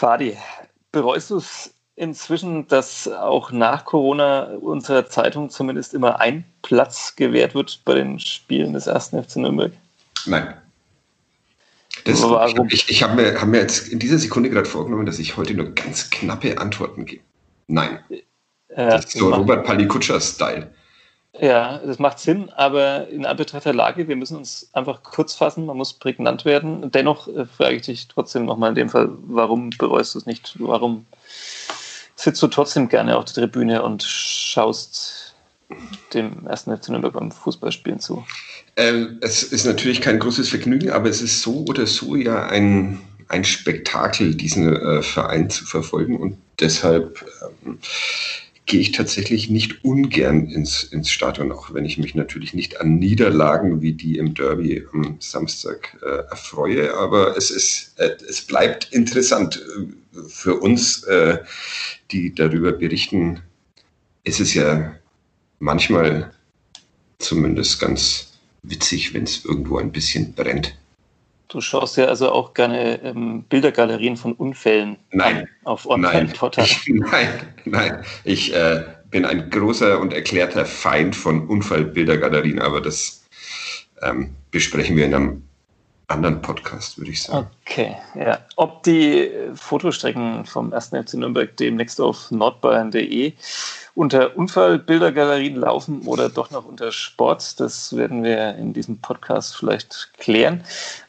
Fadi, bereust du es inzwischen, dass auch nach Corona unserer Zeitung zumindest immer ein Platz gewährt wird bei den Spielen des ersten FC Nürnberg? Nein. Das, Warum? Ich, ich habe mir, hab mir jetzt in dieser Sekunde gerade vorgenommen, dass ich heute nur ganz knappe Antworten gebe. Nein. Ja, das ist so Robert Palikutscher-Style. Ja, das macht Sinn, aber in Anbetracht der Lage, wir müssen uns einfach kurz fassen, man muss prägnant werden. Dennoch äh, frage ich dich trotzdem nochmal in dem Fall, warum bereust du es nicht? Warum sitzt du trotzdem gerne auf der Tribüne und schaust dem ersten FC beim Fußballspielen zu? Ähm, es ist natürlich kein großes Vergnügen, aber es ist so oder so ja ein, ein Spektakel, diesen äh, Verein zu verfolgen und deshalb ähm, gehe ich tatsächlich nicht ungern ins, ins Stadion, auch wenn ich mich natürlich nicht an Niederlagen wie die im Derby am Samstag äh, erfreue. Aber es, ist, äh, es bleibt interessant äh, für uns, äh, die darüber berichten. Ist es ja manchmal zumindest ganz witzig, wenn es irgendwo ein bisschen brennt. Du schaust ja also auch gerne ähm, Bildergalerien von Unfällen nein, auf Online-Portalen. Nein, nein. Ich äh, bin ein großer und erklärter Feind von Unfallbildergalerien, aber das ähm, besprechen wir in einem anderen Podcast, würde ich sagen. Okay, ja. Ob die Fotostrecken vom 1. FC Nürnberg demnächst auf nordbayern.de unter Unfallbildergalerien laufen oder doch noch unter Sport. Das werden wir in diesem Podcast vielleicht klären.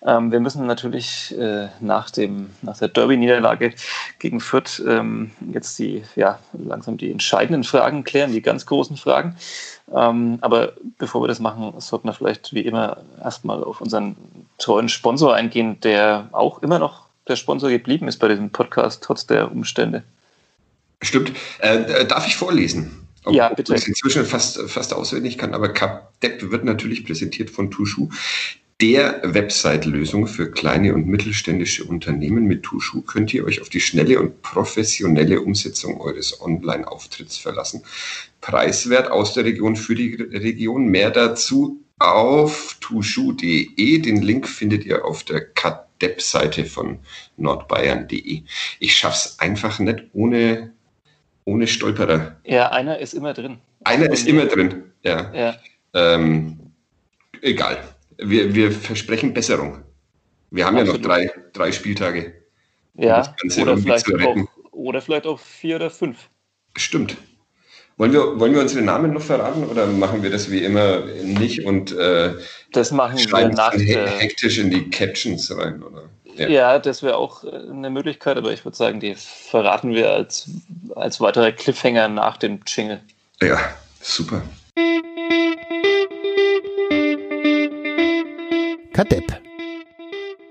Ähm, wir müssen natürlich äh, nach, dem, nach der Derby-Niederlage gegen Fürth ähm, jetzt die, ja, langsam die entscheidenden Fragen klären, die ganz großen Fragen. Ähm, aber bevor wir das machen, sollten wir vielleicht wie immer erstmal auf unseren treuen Sponsor eingehen, der auch immer noch der Sponsor geblieben ist bei diesem Podcast, trotz der Umstände. Stimmt. Äh, darf ich vorlesen? Ob, ja, bitte. Ich inzwischen fast, fast auswendig kann, aber CapDeck wird natürlich präsentiert von Tushu, der Website-Lösung für kleine und mittelständische Unternehmen. Mit Tushu könnt ihr euch auf die schnelle und professionelle Umsetzung eures Online-Auftritts verlassen. Preiswert aus der Region für die Region. Mehr dazu auf tushu.de. Den Link findet ihr auf der CapDeck-Seite von nordbayern.de. Ich schaff's einfach nicht ohne ohne Stolperer. Ja, einer ist immer drin. Einer ist immer drin, ja. ja. Ähm, egal. Wir, wir versprechen Besserung. Wir haben Absolut. ja noch drei, drei Spieltage. Ja, oder vielleicht, auch, oder vielleicht auch vier oder fünf. Stimmt. Wollen wir, wollen wir unsere Namen noch verraten oder machen wir das wie immer nicht und äh, das machen wir nach hektisch in die Captions rein, oder? Ja, ja das wäre auch äh, eine Möglichkeit, aber ich würde sagen, die verraten wir als, als weitere Cliffhanger nach dem Jingle. Ja, super.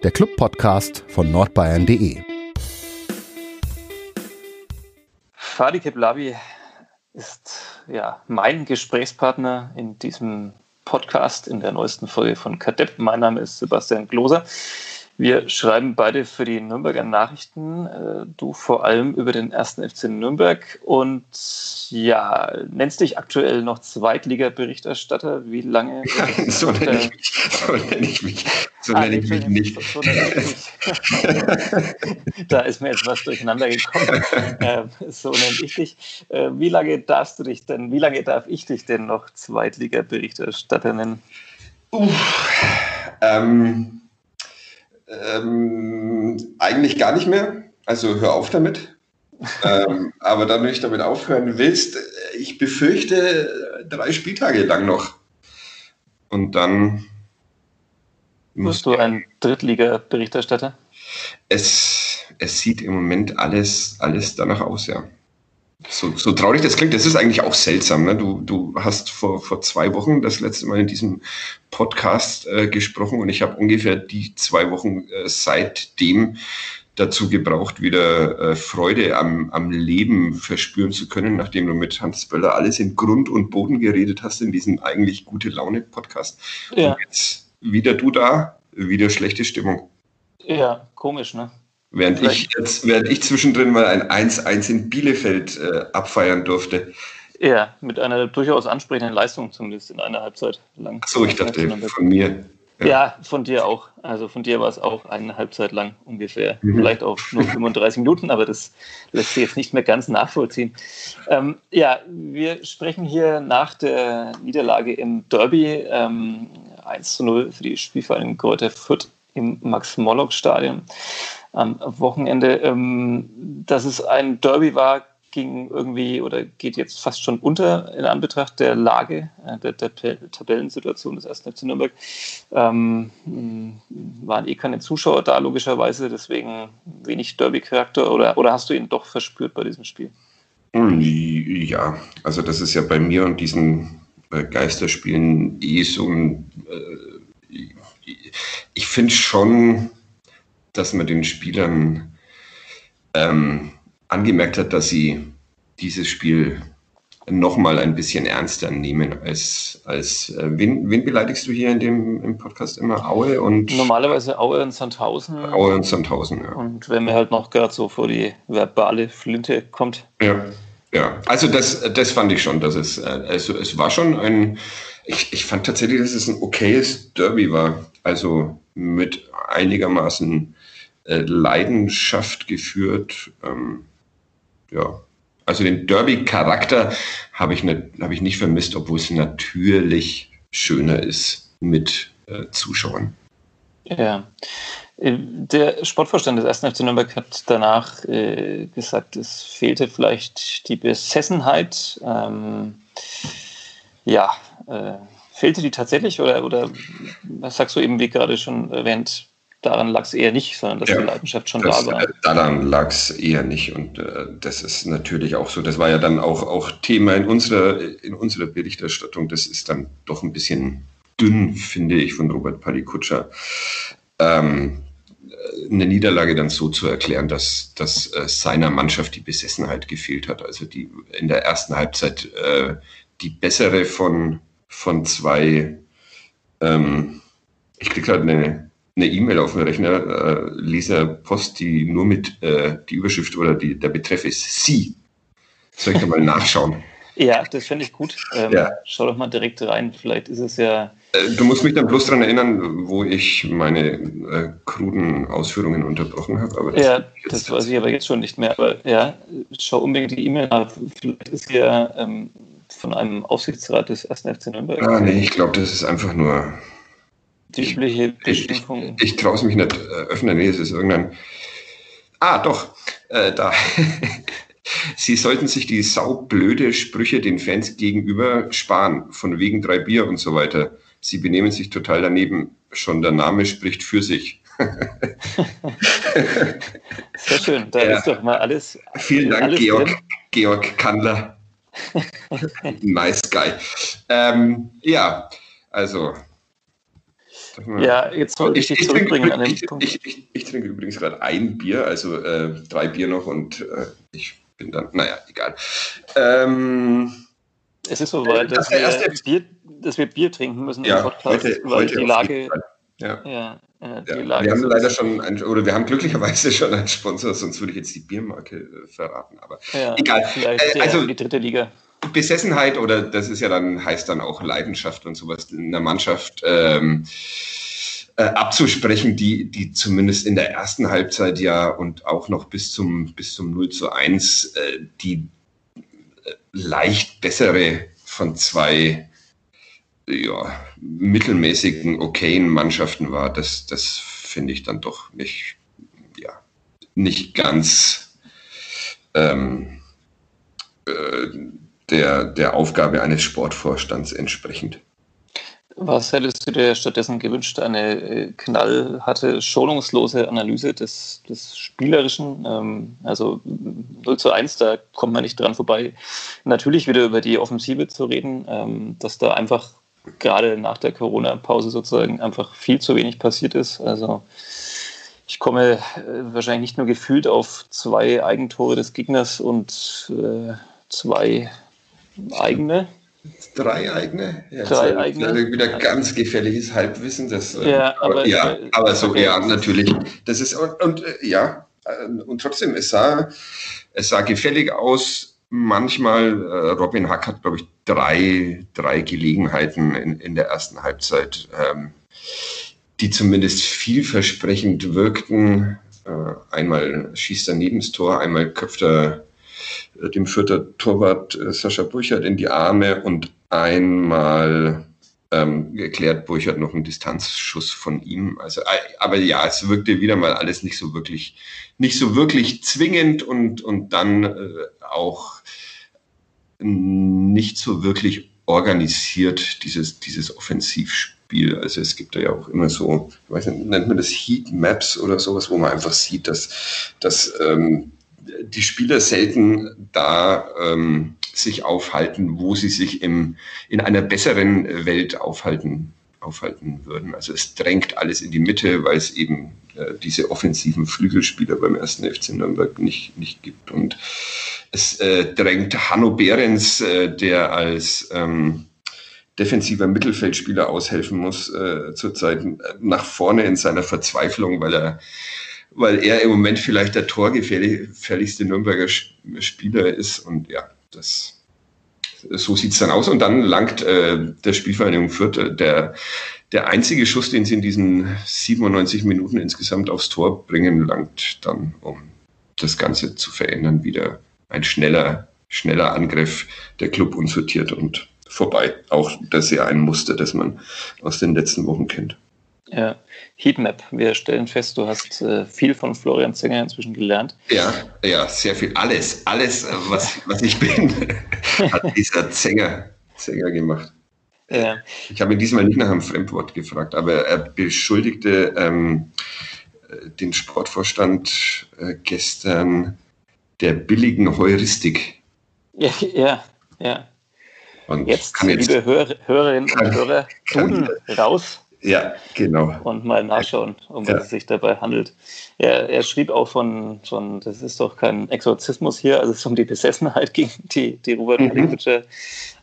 Der Club-Podcast von nordbayern.de. Fadi Keblavi ist ja mein Gesprächspartner in diesem Podcast in der neuesten Folge von Kadepp. Mein Name ist Sebastian Gloser. Wir schreiben beide für die Nürnberger Nachrichten, äh, du vor allem über den ersten FC Nürnberg und ja, nennst dich aktuell noch Zweitliga-Berichterstatter. Wie lange? so nenne ich mich. So nenne ich mich, so ah, nenne ich mich nicht. So, so ich da ist mir jetzt was durcheinander gekommen. Äh, so nenne ich dich. Äh, wie lange darfst du dich denn, wie lange darf ich dich denn noch Zweitliga-Berichterstatter nennen? Uff, ähm, ähm, eigentlich gar nicht mehr. Also hör auf damit. ähm, aber da du nicht damit aufhören willst, ich befürchte drei Spieltage lang noch. Und dann. Wirst du ein Drittliga-Berichterstatter? Es, es sieht im Moment alles, alles danach aus, ja. So, so traurig das klingt, das ist eigentlich auch seltsam. Ne? Du, du hast vor, vor zwei Wochen das letzte Mal in diesem Podcast äh, gesprochen und ich habe ungefähr die zwei Wochen äh, seitdem dazu gebraucht, wieder äh, Freude am, am Leben verspüren zu können, nachdem du mit Hans Böller alles in Grund und Boden geredet hast in diesem eigentlich gute Laune-Podcast. Ja. Und jetzt wieder du da, wieder schlechte Stimmung. Ja, komisch, ne? Während ich jetzt, während ich zwischendrin mal ein 1-1 in Bielefeld äh, abfeiern durfte. Ja, mit einer durchaus ansprechenden Leistung, zumindest in einer Halbzeit lang. Ach so, ich dachte von mir. Ja. ja. von dir auch. Also von dir war es auch eine Halbzeit lang ungefähr. Mhm. Vielleicht auch nur 35 Minuten, aber das lässt sich jetzt nicht mehr ganz nachvollziehen. Ähm, ja, wir sprechen hier nach der Niederlage im Derby ähm, 1 zu 0 für die Spielvereinigung Kräuter Fürth im Max-Morlock-Stadion am Wochenende. Ähm, dass es ein Derby war, ging irgendwie oder geht jetzt fast schon unter in Anbetracht der Lage, äh, der, der Tabellensituation des 1. FC Nürnberg. Ähm, waren eh keine Zuschauer da, logischerweise, deswegen wenig Derby-Charakter oder, oder hast du ihn doch verspürt bei diesem Spiel? Ja, also das ist ja bei mir und diesen äh, Geisterspielen eh so ein. Äh, ich finde schon, dass man den Spielern ähm, angemerkt hat, dass sie dieses Spiel nochmal ein bisschen ernster nehmen als, als äh, wen, wen beleidigst du hier in dem im Podcast immer? Aue und. Normalerweise Aue und Sandhausen. Aue und Sandhausen, ja. Und wenn mir halt noch gerade so vor die verbale Flinte kommt. Ja, ja. Also das, das fand ich schon, dass es, also es war schon ein, ich, ich fand tatsächlich, dass es ein okayes Derby war. Also mit einigermaßen äh, Leidenschaft geführt. Ähm, ja, also den Derby-Charakter habe ich, nicht, hab ich nicht vermisst, obwohl es natürlich schöner ist mit äh, Zuschauern. Ja. Äh, der Sportvorstand des 1. FC Nürnberg hat danach äh, gesagt, es fehlte vielleicht die Besessenheit. Ähm, ja, äh, fehlte die tatsächlich oder, oder was sagst du eben, wie gerade schon erwähnt, daran lag es eher nicht, sondern dass ja, die Leidenschaft schon das, da war. Daran lag es eher nicht. Und äh, das ist natürlich auch so. Das war ja dann auch, auch Thema in unserer, in unserer Berichterstattung. Das ist dann doch ein bisschen dünn, finde ich, von Robert Padikutscher. Ähm, eine Niederlage dann so zu erklären, dass, dass äh, seiner Mannschaft die Besessenheit gefehlt hat. Also die in der ersten Halbzeit äh, die bessere von, von zwei, ähm, ich kriege gerade eine E-Mail auf dem Rechner, äh, lese Post, die nur mit äh, die Überschrift oder die, der Betreff ist Sie. Soll ich da mal nachschauen? Ja, das finde ich gut. Ähm, ja. Schau doch mal direkt rein. Vielleicht ist es ja. Äh, du musst mich dann bloß daran erinnern, wo ich meine äh, kruden Ausführungen unterbrochen habe. Das ja, das weiß ich aber jetzt schon nicht mehr. Aber ja, schau unbedingt die E-Mail nach. Vielleicht ist ja ähm, von einem Aufsichtsrat des 1. FC Nürnberg. Ah, nee, ich glaube, das ist einfach nur die übliche Beschimpfung. Ich, ich, ich traue es mich nicht äh, öffnen. Nee, es ist irgendein. Ah, doch, äh, da. Sie sollten sich die saublöde Sprüche den Fans gegenüber sparen, von wegen drei Bier und so weiter. Sie benehmen sich total daneben. Schon der Name spricht für sich. Sehr schön, da ja. ist doch mal alles. Vielen Dank, alles Georg, Georg Kandler. nice guy. Ähm, ja, also ja, jetzt soll ich, ich dich zurückbringen an den ich, Punkt. Ich, ich, ich, trinke übrigens gerade ein Bier, also äh, drei Bier noch und äh, ich bin dann, naja, egal. Ähm, es ist soweit, dass, das wir Bier, dass wir Bier trinken müssen ja, im Podcast, heute, weil heute die Lage. Ja. Ja, äh, ja. Lage wir haben leider schon, ein, oder wir haben glücklicherweise schon einen Sponsor, sonst würde ich jetzt die Biermarke äh, verraten. Aber egal. Äh, also die dritte Liga. Besessenheit oder das ist ja dann, heißt dann auch Leidenschaft und sowas in der Mannschaft ähm, äh, abzusprechen, die, die zumindest in der ersten Halbzeit ja und auch noch bis zum, bis zum 0 zu 1 äh, die äh, leicht bessere von zwei ja, mittelmäßigen, okayen Mannschaften war, das, das finde ich dann doch nicht, ja, nicht ganz ähm, äh, der, der Aufgabe eines Sportvorstands entsprechend. Was hättest du dir stattdessen gewünscht? Eine äh, knallharte, schonungslose Analyse des, des Spielerischen? Ähm, also 0 zu 1, da kommt man nicht dran vorbei. Natürlich wieder über die Offensive zu reden, ähm, dass da einfach gerade nach der Corona-Pause sozusagen einfach viel zu wenig passiert ist. Also ich komme äh, wahrscheinlich nicht nur gefühlt auf zwei Eigentore des Gegners und äh, zwei eigene. Drei eigene? Ja, Drei eigene. Wieder ganz gefährliches Halbwissen. Das, äh, ja, aber, ja, aber so, ja, natürlich. Das ist, und, und äh, ja, äh, und trotzdem, es sah, es sah gefällig aus. Manchmal, Robin Hack hat, glaube ich, drei, drei Gelegenheiten in, in der ersten Halbzeit ähm, die zumindest vielversprechend wirkten. Äh, einmal schießt er neben das Tor, einmal köpft er dem Fürther Torwart äh, Sascha Burchardt in die Arme und einmal ähm, erklärt Burchardt noch einen Distanzschuss von ihm. Also, aber ja, es wirkte wieder mal alles nicht so wirklich, nicht so wirklich zwingend und, und dann äh, auch nicht so wirklich organisiert, dieses, dieses Offensivspiel. Also es gibt da ja auch immer so, ich weiß nicht, nennt man das Heat Maps oder sowas, wo man einfach sieht, dass, dass ähm, die Spieler selten da ähm, sich aufhalten, wo sie sich im, in einer besseren Welt aufhalten, aufhalten würden. Also es drängt alles in die Mitte, weil es eben äh, diese offensiven Flügelspieler beim ersten FC Nürnberg nicht, nicht gibt. Und es äh, drängt Hanno Behrens, äh, der als ähm, defensiver Mittelfeldspieler aushelfen muss, äh, zurzeit nach vorne in seiner Verzweiflung, weil er weil er im Moment vielleicht der torgefährlichste Nürnberger Spieler ist. Und ja, das, so sieht es dann aus. Und dann langt äh, der Spielvereinigung Fürth, äh, der, der einzige Schuss, den sie in diesen 97 Minuten insgesamt aufs Tor bringen, langt dann, um das Ganze zu verändern. Wieder ein schneller, schneller Angriff, der Club unsortiert und vorbei. Auch das ist ja ein Muster, das man aus den letzten Wochen kennt. Ja, Heatmap. Wir stellen fest, du hast äh, viel von Florian Zenger inzwischen gelernt. Ja, ja, sehr viel. Alles, alles, was, was ich bin, hat dieser Zenger, Zenger gemacht. Ja. Ich habe ihn diesmal nicht nach einem Fremdwort gefragt, aber er beschuldigte ähm, den Sportvorstand äh, gestern der billigen Heuristik. Ja, ja, ja. Und jetzt, jetzt, liebe Hör Hörerinnen und Hörer, tun raus ja, genau. Und mal nachschauen, um was es sich dabei handelt. Er, er schrieb auch von, von, das ist doch kein Exorzismus hier, also es ist um die Besessenheit, gegen die, die Robert mhm.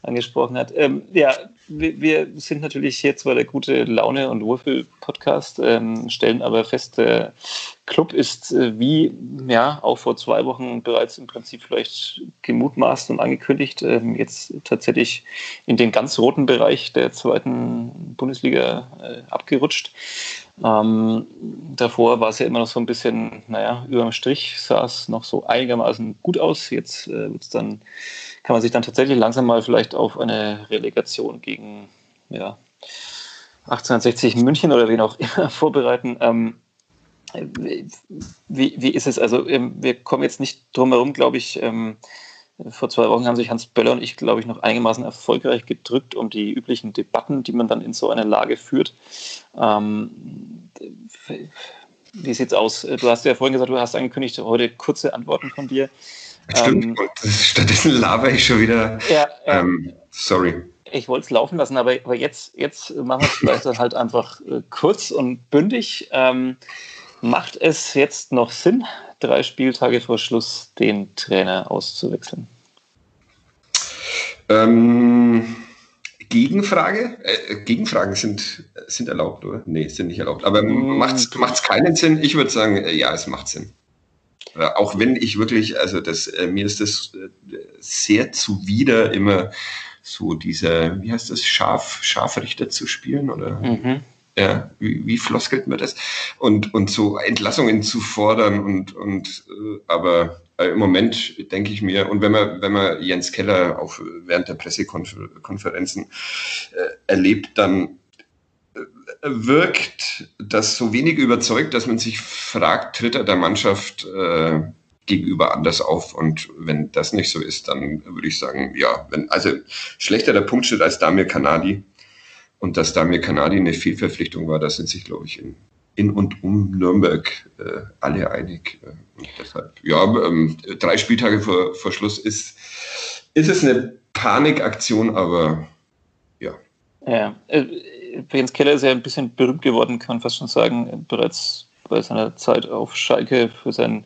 angesprochen hat. Ähm, ja, wir, wir, sind natürlich hier zwar der gute Laune- und Würfel-Podcast, ähm, stellen aber fest, der Club ist äh, wie ja auch vor zwei Wochen bereits im Prinzip vielleicht gemutmaßt und angekündigt, ähm, jetzt tatsächlich in den ganz roten Bereich der zweiten Bundesliga äh, abgerutscht. Ähm, davor war es ja immer noch so ein bisschen, naja, über dem Strich sah es noch so einigermaßen gut aus. Jetzt äh, wird's dann, kann man sich dann tatsächlich langsam mal vielleicht auf eine Relegation gegen ja, 1860 München oder wen auch immer vorbereiten. Ähm, wie, wie ist es? Also, ähm, wir kommen jetzt nicht drum herum, glaube ich. Ähm, vor zwei Wochen haben sich Hans Böller und ich, glaube ich, noch einigermaßen erfolgreich gedrückt um die üblichen Debatten, die man dann in so einer Lage führt. Ähm, wie es aus? Du hast ja vorhin gesagt, du hast angekündigt, heute kurze Antworten von dir. Stimmt, ähm, stattdessen laber ich schon wieder. Ja, ähm, sorry. Ich wollte es laufen lassen, aber, aber jetzt, jetzt machen wir es vielleicht dann halt einfach äh, kurz und bündig. Ähm, Macht es jetzt noch Sinn, drei Spieltage vor Schluss den Trainer auszuwechseln? Ähm, Gegenfrage? Äh, Gegenfragen sind, sind erlaubt, oder? Nee, sind nicht erlaubt. Aber mm. macht es keinen Sinn? Ich würde sagen, äh, ja, es macht Sinn. Äh, auch wenn ich wirklich, also das, äh, mir ist das äh, sehr zuwider, immer so dieser, wie heißt das, Scharf, Scharfrichter zu spielen, oder? Mhm ja, wie, wie floskelt man das? Und, und so Entlassungen zu fordern und, und aber im Moment denke ich mir, und wenn man, wenn man Jens Keller auch während der Pressekonferenzen äh, erlebt, dann wirkt das so wenig überzeugt, dass man sich fragt, tritt er der Mannschaft äh, gegenüber anders auf. Und wenn das nicht so ist, dann würde ich sagen, ja, wenn, also schlechter der Punkt steht als Damir Kanadi, und dass Damir Kanadi eine Fehlverpflichtung war, da sind sich, glaube ich, in, in und um Nürnberg äh, alle einig. Äh, und deshalb, ja, ähm, drei Spieltage vor, vor Schluss ist, ist es eine Panikaktion, aber ja. Ja, Jens Keller ist ja ein bisschen berühmt geworden, kann man fast schon sagen, bereits bei seiner Zeit auf Schalke für seinen,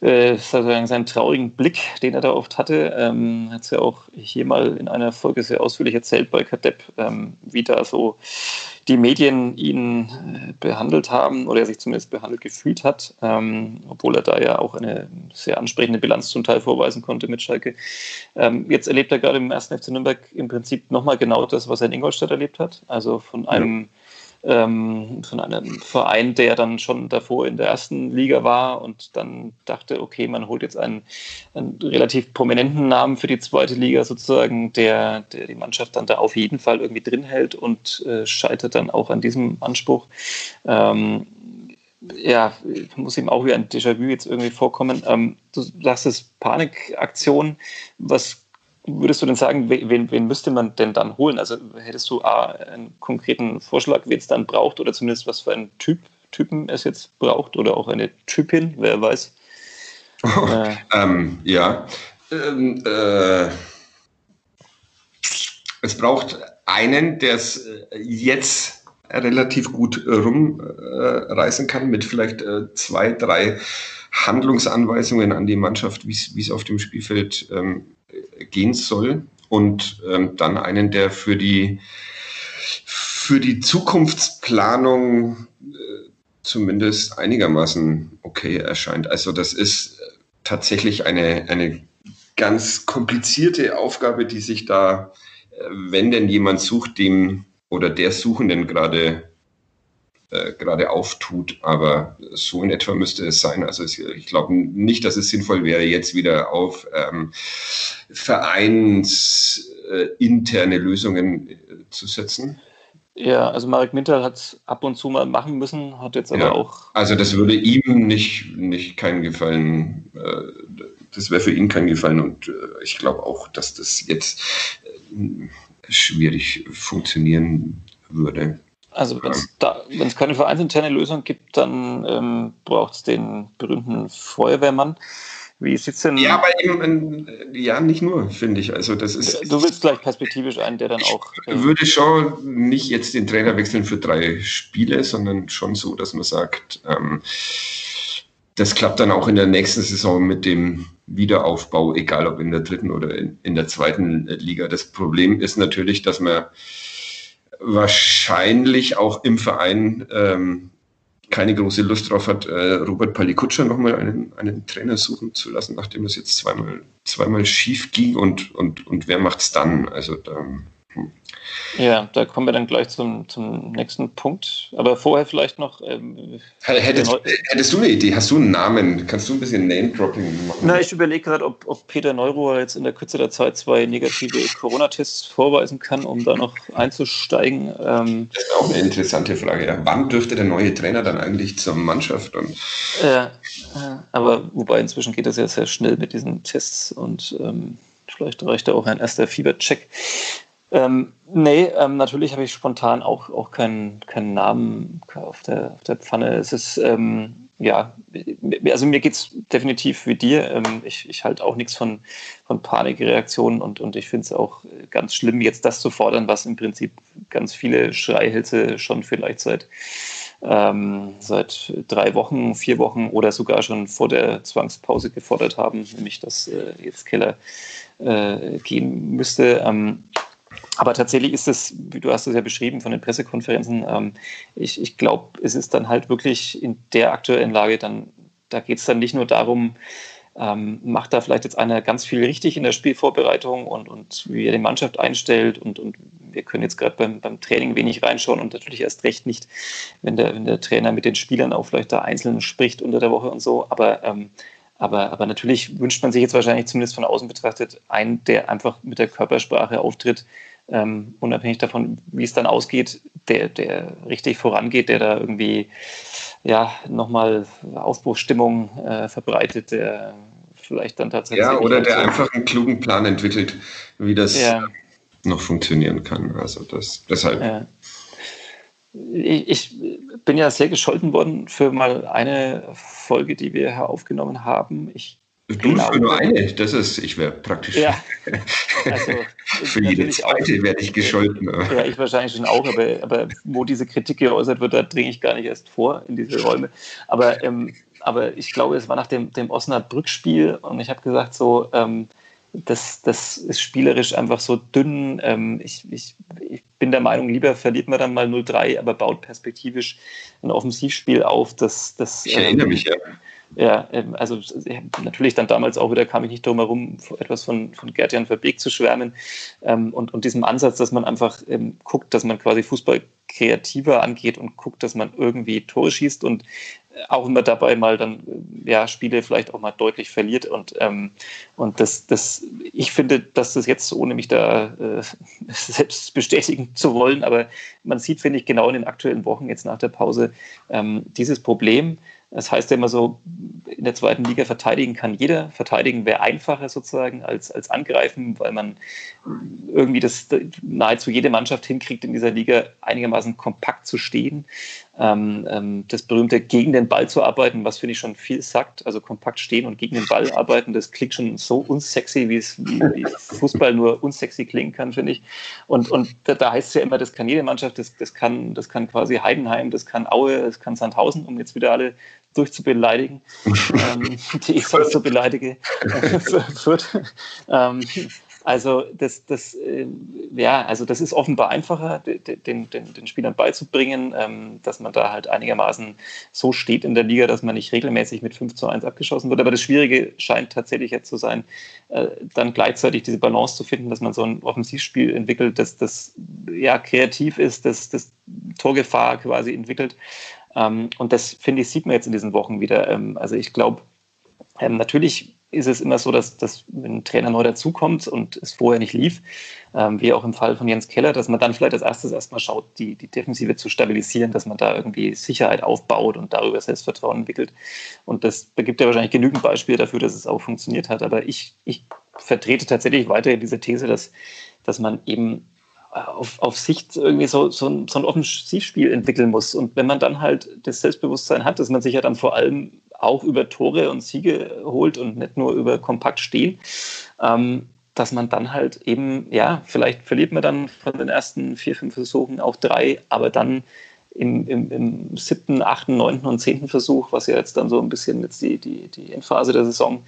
äh, seinen traurigen Blick, den er da oft hatte. Ähm, hat es ja auch hier mal in einer Folge sehr ausführlich erzählt bei Kadepp, ähm, wie da so die Medien ihn äh, behandelt haben oder er sich zumindest behandelt gefühlt hat, ähm, obwohl er da ja auch eine sehr ansprechende Bilanz zum Teil vorweisen konnte mit Schalke. Ähm, jetzt erlebt er gerade im ersten FC Nürnberg im Prinzip nochmal genau das, was er in Ingolstadt erlebt hat. Also von einem ja ähm, von einem Verein, der dann schon davor in der ersten Liga war und dann dachte, okay, man holt jetzt einen, einen relativ prominenten Namen für die zweite Liga sozusagen, der, der die Mannschaft dann da auf jeden Fall irgendwie drin hält und äh, scheitert dann auch an diesem Anspruch. Ähm, ja, muss ihm auch wie ein Déjà-vu jetzt irgendwie vorkommen. Ähm, du sagst es Panikaktion. Was würdest du denn sagen, wen, wen, müsste man denn dann holen? Also hättest du A, einen konkreten Vorschlag, wen es dann braucht oder zumindest was für einen Typ, Typen es jetzt braucht oder auch eine Typin, wer weiß? Oh, äh, ähm, ja. Ähm, äh, es braucht einen, der es äh, jetzt relativ gut rumreißen kann mit vielleicht äh, zwei, drei Handlungsanweisungen an die Mannschaft, wie es auf dem Spielfeld ähm, gehen soll. Und ähm, dann einen, der für die, für die Zukunftsplanung äh, zumindest einigermaßen okay erscheint. Also das ist tatsächlich eine, eine ganz komplizierte Aufgabe, die sich da, äh, wenn denn jemand sucht, dem oder der Suchenden gerade äh, gerade auftut. Aber so in etwa müsste es sein. Also es, ich glaube nicht, dass es sinnvoll wäre, jetzt wieder auf ähm, vereinsinterne äh, Lösungen äh, zu setzen. Ja, also Marek Mintal hat es ab und zu mal machen müssen, hat jetzt aber ja, auch. Also das würde ihm nicht, nicht keinen Gefallen, äh, das wäre für ihn kein Gefallen und äh, ich glaube auch, dass das jetzt schwierig funktionieren würde. Also wenn es da, keine vereinsinterne Lösung gibt, dann ähm, braucht es den berühmten Feuerwehrmann. Wie sieht's denn? Ja, aber eben, ja, nicht nur, finde ich. Also das ist. Du willst gleich perspektivisch einen, der dann auch. Ich äh, würde schon nicht jetzt den Trainer wechseln für drei Spiele, sondern schon so, dass man sagt, ähm, das klappt dann auch in der nächsten Saison mit dem Wiederaufbau, egal ob in der dritten oder in, in der zweiten Liga. Das Problem ist natürlich, dass man wahrscheinlich auch im Verein ähm, keine große Lust drauf hat, äh, Robert Palikutscher nochmal einen, einen Trainer suchen zu lassen, nachdem es jetzt zweimal, zweimal schief ging und, und, und wer macht's dann? Also da, hm. Ja, da kommen wir dann gleich zum, zum nächsten Punkt. Aber vorher vielleicht noch. Ähm, hättest, hättest, du eine Idee? Hast du einen Namen? Kannst du ein bisschen Name-Dropping machen? Na, ich überlege gerade, ob, ob Peter Neuruhr jetzt in der Kürze der Zeit zwei negative Corona-Tests vorweisen kann, um da noch einzusteigen. Ähm, das ist auch eine interessante Frage. Ja. Wann dürfte der neue Trainer dann eigentlich zur Mannschaft? Und ja, äh, aber wobei inzwischen geht das ja sehr schnell mit diesen Tests und ähm, vielleicht reicht da auch ein erster Fiebercheck. Ähm, nee, ähm, natürlich habe ich spontan auch, auch keinen, keinen Namen auf der, auf der Pfanne. Es ist, ähm, ja, also mir geht es definitiv wie dir. Ähm, ich, ich halte auch nichts von, von Panikreaktionen und, und ich finde es auch ganz schlimm, jetzt das zu fordern, was im Prinzip ganz viele Schreihälse schon vielleicht seit, ähm, seit drei Wochen, vier Wochen oder sogar schon vor der Zwangspause gefordert haben, nämlich dass äh, jetzt Keller äh, gehen müsste. Aber tatsächlich ist es, du hast es ja beschrieben von den Pressekonferenzen, ähm, ich, ich glaube, es ist dann halt wirklich in der aktuellen Lage dann, da geht es dann nicht nur darum, ähm, macht da vielleicht jetzt einer ganz viel richtig in der Spielvorbereitung und, und wie er die Mannschaft einstellt und, und wir können jetzt gerade beim, beim Training wenig reinschauen und natürlich erst recht nicht, wenn der, wenn der Trainer mit den Spielern auch vielleicht da einzeln spricht unter der Woche und so, aber ähm, aber, aber natürlich wünscht man sich jetzt wahrscheinlich zumindest von außen betrachtet einen, der einfach mit der Körpersprache auftritt, ähm, unabhängig davon, wie es dann ausgeht, der, der richtig vorangeht, der da irgendwie ja nochmal Aufbruchsstimmung äh, verbreitet, der vielleicht dann tatsächlich. Ja, oder der einfach einen klugen Plan entwickelt, wie das ja. noch funktionieren kann. Also das deshalb. Ja ich bin ja sehr gescholten worden für mal eine Folge, die wir hier aufgenommen haben. Ich Du für nur eine, das ist, ich wäre praktisch. Ja. Also, für jede zweite werde ich gescholten. Ja, ich wahrscheinlich schon auch, aber, aber wo diese Kritik geäußert wird, da dringe ich gar nicht erst vor in diese Räume. Aber, ähm, aber ich glaube, es war nach dem, dem Osnabrück-Spiel und ich habe gesagt, so, ähm, das, das ist spielerisch einfach so dünn. Ähm, ich, ich, ich bin der Meinung, lieber verliert man dann mal 0-3, aber baut perspektivisch ein Offensivspiel auf. Das, das, ich erinnere ähm, mich, ja. Ja, ähm, also natürlich dann damals auch wieder kam ich nicht drum herum, etwas von, von Gerd-Jan Verbeek zu schwärmen. Ähm, und, und diesem Ansatz, dass man einfach ähm, guckt, dass man quasi Fußball kreativer angeht und guckt, dass man irgendwie Tore schießt und auch immer dabei mal dann ja Spiele vielleicht auch mal deutlich verliert. Und ähm, und das das ich finde dass das jetzt ohne mich da äh, selbst bestätigen zu wollen aber man sieht finde ich genau in den aktuellen Wochen jetzt nach der Pause ähm, dieses Problem das heißt ja immer so, in der zweiten Liga verteidigen kann jeder. Verteidigen wäre einfacher sozusagen als, als angreifen, weil man irgendwie das nahezu jede Mannschaft hinkriegt, in dieser Liga einigermaßen kompakt zu stehen. Ähm, ähm, das berühmte gegen den Ball zu arbeiten, was finde ich schon viel sagt. Also kompakt stehen und gegen den Ball arbeiten, das klingt schon so unsexy, wie es wie, Fußball nur unsexy klingen kann, finde ich. Und, und da, da heißt es ja immer, das kann jede Mannschaft, das, das, kann, das kann quasi Heidenheim, das kann Aue, das kann Sandhausen, um jetzt wieder alle durchzubeleidigen, ähm, die ich sonst so beleidige, wird. ähm, also das, das, äh, ja, also das ist offenbar einfacher, den, den, den Spielern beizubringen, ähm, dass man da halt einigermaßen so steht in der Liga, dass man nicht regelmäßig mit 5 zu 1 abgeschossen wird. Aber das Schwierige scheint tatsächlich jetzt zu sein, äh, dann gleichzeitig diese Balance zu finden, dass man so ein Offensivspiel entwickelt, das, das ja kreativ ist, das, das Torgefahr quasi entwickelt und das, finde ich, sieht man jetzt in diesen Wochen wieder. Ähm, also ich glaube, ähm, natürlich ist es immer so, dass, dass wenn ein Trainer neu dazukommt und es vorher nicht lief, ähm, wie auch im Fall von Jens Keller, dass man dann vielleicht als erstes erstmal schaut, die, die Defensive zu stabilisieren, dass man da irgendwie Sicherheit aufbaut und darüber Selbstvertrauen entwickelt. Und das gibt ja wahrscheinlich genügend Beispiele dafür, dass es auch funktioniert hat. Aber ich, ich vertrete tatsächlich weiterhin diese These, dass, dass man eben auf, auf Sicht irgendwie so, so, ein, so ein Offensivspiel entwickeln muss. Und wenn man dann halt das Selbstbewusstsein hat, dass man sich ja dann vor allem auch über Tore und Siege holt und nicht nur über kompakt stehen, ähm, dass man dann halt eben, ja, vielleicht verliert man dann von den ersten vier, fünf Versuchen auch drei, aber dann im, im, im siebten, achten, neunten und zehnten Versuch, was ja jetzt dann so ein bisschen jetzt die, die, die Endphase der Saison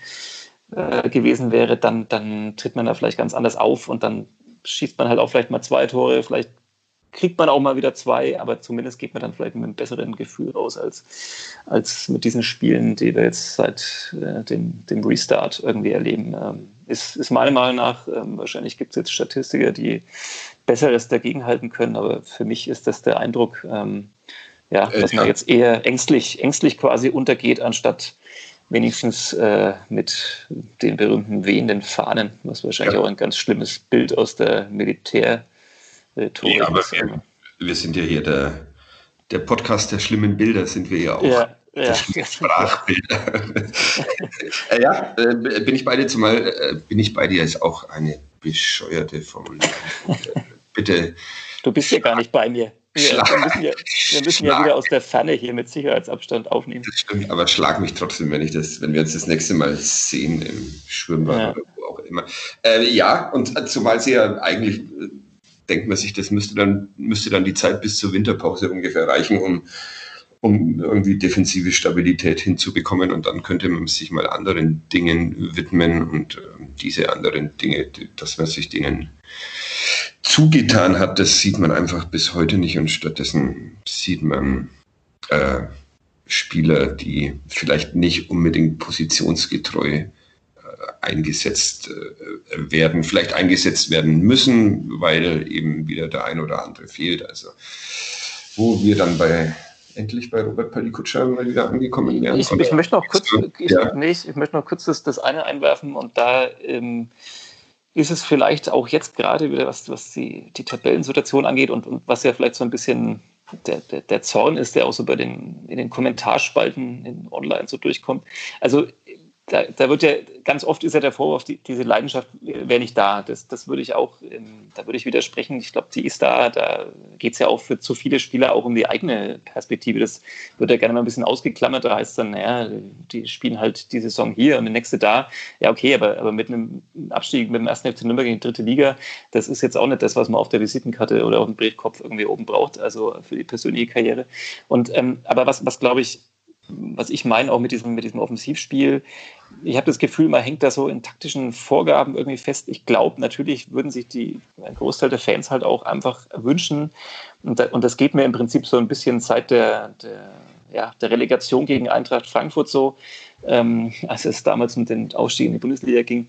äh, gewesen wäre, dann, dann tritt man da vielleicht ganz anders auf und dann schießt man halt auch vielleicht mal zwei Tore, vielleicht kriegt man auch mal wieder zwei, aber zumindest geht man dann vielleicht mit einem besseren Gefühl raus als, als mit diesen Spielen, die wir jetzt seit äh, dem, dem Restart irgendwie erleben. Ähm, ist, ist meiner Meinung nach, ähm, wahrscheinlich gibt es jetzt Statistiker, die Besseres dagegenhalten können, aber für mich ist das der Eindruck, ähm, ja, äh, dass man jetzt eher ängstlich, ängstlich quasi untergeht, anstatt wenigstens äh, mit den berühmten wehenden Fahnen, was wahrscheinlich ja. auch ein ganz schlimmes Bild aus der Militär- äh, ja, aber wir, wir, sind ja hier der, der Podcast der schlimmen Bilder, sind wir ja auch. Ja, ja. Sprachbilder. äh, ja, äh, bin ich bei dir, zumal äh, bin ich bei dir, ist auch eine bescheuerte Formulierung. Bitte. Du bist ja gar nicht bei mir. Wir, wir, müssen, ja, wir müssen ja, wieder aus der Ferne hier mit Sicherheitsabstand aufnehmen. Das stimmt, aber schlag mich trotzdem, wenn ich das, wenn wir uns das nächste Mal sehen im Schwimmbad ja. oder wo auch immer. Äh, ja, und zumal sie ja eigentlich, äh, denkt man sich, das müsste dann, müsste dann die Zeit bis zur Winterpause ungefähr reichen, um, um irgendwie defensive Stabilität hinzubekommen. Und dann könnte man sich mal anderen Dingen widmen und äh, diese anderen Dinge, dass man sich denen zugetan hat, das sieht man einfach bis heute nicht und stattdessen sieht man äh, Spieler, die vielleicht nicht unbedingt positionsgetreu äh, eingesetzt äh, werden, vielleicht eingesetzt werden müssen, weil eben wieder der ein oder andere fehlt. Also wo wir dann bei endlich bei Robert Palikutscher mal wieder angekommen wären. Ich, ich möchte noch kurz, ich, ja. nee, ich, ich, möchte noch kurz das, das eine einwerfen und da ähm, ist es vielleicht auch jetzt gerade wieder, was, was die, die Tabellensituation angeht und, und was ja vielleicht so ein bisschen der, der, der Zorn ist, der auch so bei den, in den Kommentarspalten in online so durchkommt. Also da, da, wird ja ganz oft ist ja der Vorwurf, die, diese Leidenschaft wäre nicht da. Das, das würde ich auch, ähm, da würde ich widersprechen. Ich glaube, die ist da. Da geht es ja auch für zu viele Spieler auch um die eigene Perspektive. Das wird ja gerne mal ein bisschen ausgeklammert. Da heißt dann, naja, die spielen halt die Saison hier und die nächste da. Ja, okay, aber, aber mit einem Abstieg mit dem ersten FC Nürnberg in die dritte Liga, das ist jetzt auch nicht das, was man auf der Visitenkarte oder auf dem Brechkopf irgendwie oben braucht, also für die persönliche Karriere. Und ähm, aber was, was glaube ich, was ich meine auch mit diesem, mit diesem Offensivspiel, ich habe das Gefühl, man hängt da so in taktischen Vorgaben irgendwie fest. Ich glaube, natürlich würden sich die, ein Großteil der Fans halt auch einfach wünschen, und, da, und das geht mir im Prinzip so ein bisschen seit der, der ja, der Relegation gegen Eintracht Frankfurt so, ähm, als es damals mit den Aufstieg in die Bundesliga ging,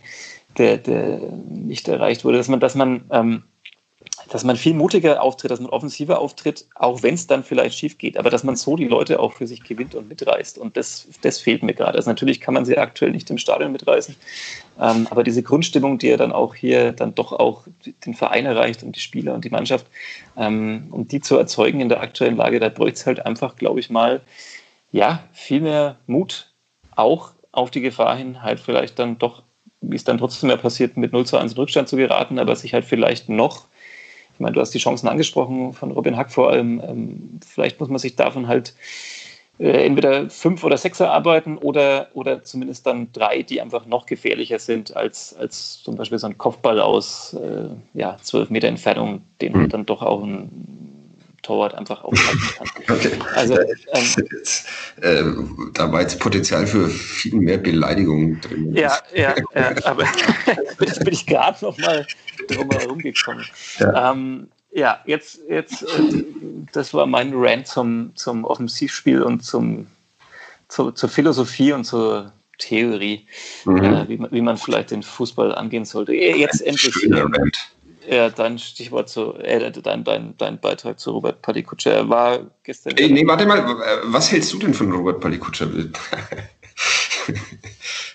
der, der nicht erreicht wurde, dass man, dass man ähm, dass man viel mutiger auftritt, dass man offensiver auftritt, auch wenn es dann vielleicht schief geht, aber dass man so die Leute auch für sich gewinnt und mitreißt. Und das, das fehlt mir gerade. Also natürlich kann man sie aktuell nicht im Stadion mitreißen, ähm, aber diese Grundstimmung, die ja dann auch hier dann doch auch den Verein erreicht und die Spieler und die Mannschaft, ähm, um die zu erzeugen in der aktuellen Lage, da bräuchte es halt einfach, glaube ich mal, ja, viel mehr Mut, auch auf die Gefahr hin, halt vielleicht dann doch, wie es dann trotzdem mehr passiert, mit 0 zu 1 in Rückstand zu geraten, aber sich halt vielleicht noch ich meine, du hast die Chancen angesprochen von Robin Hack vor allem. Ähm, vielleicht muss man sich davon halt äh, entweder fünf oder sechs erarbeiten oder, oder zumindest dann drei, die einfach noch gefährlicher sind als, als zum Beispiel so ein Kopfball aus äh, ja, zwölf Meter Entfernung, den mhm. dann doch auch ein Torwart einfach aufhalten kann. Okay. Also, ähm, äh, da war jetzt Potenzial für viel mehr Beleidigungen drin. Ja, ja, ja aber jetzt bin ich gerade noch mal drum herum gekommen. Ja. Ähm, ja, jetzt, jetzt äh, das war mein Rant zum, zum Offensivspiel und zum, zu, zur Philosophie und zur Theorie, mhm. äh, wie, man, wie man vielleicht den Fußball angehen sollte. Jetzt endlich. Schöner Rant. Ja, dein Stichwort zu, äh, dein, dein, dein Beitrag zu Robert Palikutscher Er war gestern. Ey, nee, warte mal, was hältst du denn von Robert Palikutscher?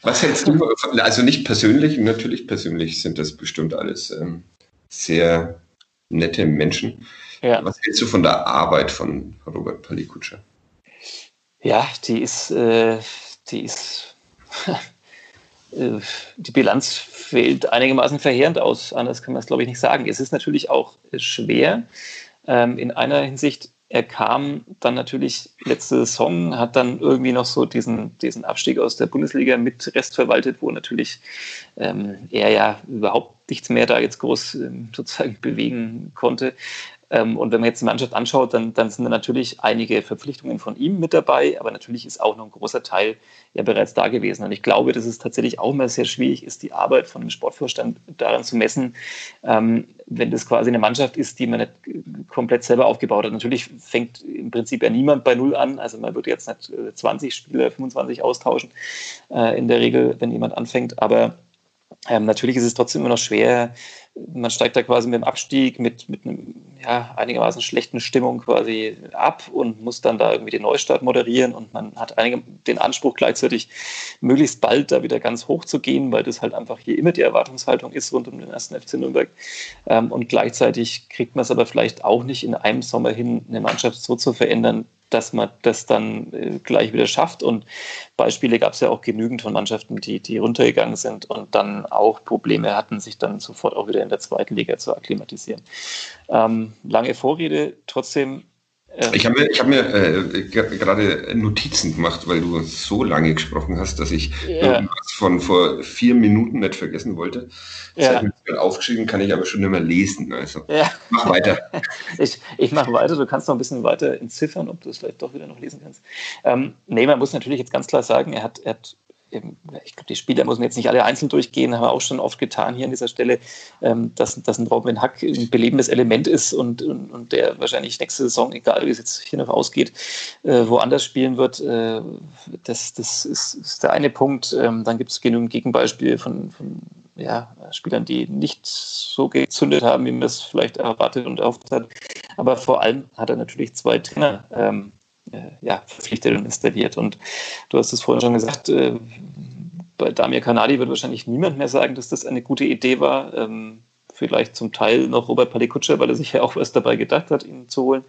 was hältst du, von, also nicht persönlich, natürlich persönlich sind das bestimmt alles ähm, sehr nette Menschen. Ja. Was hältst du von der Arbeit von Robert Palikutscher? Ja, die ist, äh, die ist Äh, die Bilanz fällt einigermaßen verheerend aus. Anders kann man es, glaube ich, nicht sagen. Es ist natürlich auch schwer. Ähm, in einer Hinsicht, er kam dann natürlich letzte Saison, hat dann irgendwie noch so diesen, diesen Abstieg aus der Bundesliga mit Rest verwaltet, wo natürlich ähm, er ja überhaupt nichts mehr da jetzt groß ähm, sozusagen bewegen konnte. Ähm, und wenn man jetzt die Mannschaft anschaut, dann, dann sind da natürlich einige Verpflichtungen von ihm mit dabei, aber natürlich ist auch noch ein großer Teil ja bereits da gewesen. Und ich glaube, dass es tatsächlich auch immer sehr schwierig ist, die Arbeit von einem Sportvorstand daran zu messen, ähm, wenn das quasi eine Mannschaft ist, die man nicht komplett selber aufgebaut hat. Natürlich fängt im Prinzip ja niemand bei Null an. Also man wird jetzt nicht 20 äh, Spieler, 25 austauschen, äh, in der Regel, wenn jemand anfängt. Aber ähm, natürlich ist es trotzdem immer noch schwer. Man steigt da quasi mit dem Abstieg, mit, mit einem ja, einigermaßen schlechten Stimmung quasi ab und muss dann da irgendwie den Neustart moderieren. Und man hat einige, den Anspruch gleichzeitig, möglichst bald da wieder ganz hoch zu gehen, weil das halt einfach hier immer die Erwartungshaltung ist rund um den ersten FC Nürnberg. Ähm, und gleichzeitig kriegt man es aber vielleicht auch nicht in einem Sommer hin, eine Mannschaft so zu verändern, dass man das dann äh, gleich wieder schafft. Und Beispiele gab es ja auch genügend von Mannschaften, die, die runtergegangen sind und dann auch Probleme hatten, sich dann sofort auch wieder in der zweiten Liga zu akklimatisieren. Ähm, lange Vorrede, trotzdem ich habe mir, ich hab mir äh, gerade Notizen gemacht, weil du so lange gesprochen hast, dass ich ja. irgendwas von vor vier Minuten nicht vergessen wollte. Das ja. habe ich mir aufgeschrieben, kann ich aber schon nicht mehr lesen. Also ja. mach weiter. ich ich mache weiter, du kannst noch ein bisschen weiter entziffern, ob du es vielleicht doch wieder noch lesen kannst. Ähm, nee, man muss natürlich jetzt ganz klar sagen, er hat, er hat ich glaube, die Spieler muss man jetzt nicht alle einzeln durchgehen, haben wir auch schon oft getan hier an dieser Stelle, ähm, dass, dass ein Robin Hack ein belebendes Element ist und, und, und, der wahrscheinlich nächste Saison, egal wie es jetzt hier noch ausgeht, äh, woanders spielen wird. Äh, das das ist, ist der eine Punkt. Ähm, dann gibt es genügend Gegenbeispiele von, von ja, Spielern, die nicht so gezündet haben, wie man es vielleicht erwartet und erhofft hat. Aber vor allem hat er natürlich zwei Trainer. Ähm, äh, ja, verpflichtet und installiert. Und du hast es vorhin schon gesagt, äh, bei Damir Kanadi wird wahrscheinlich niemand mehr sagen, dass das eine gute Idee war. Ähm, vielleicht zum Teil noch Robert Palikutscher, weil er sich ja auch was dabei gedacht hat, ihn zu holen.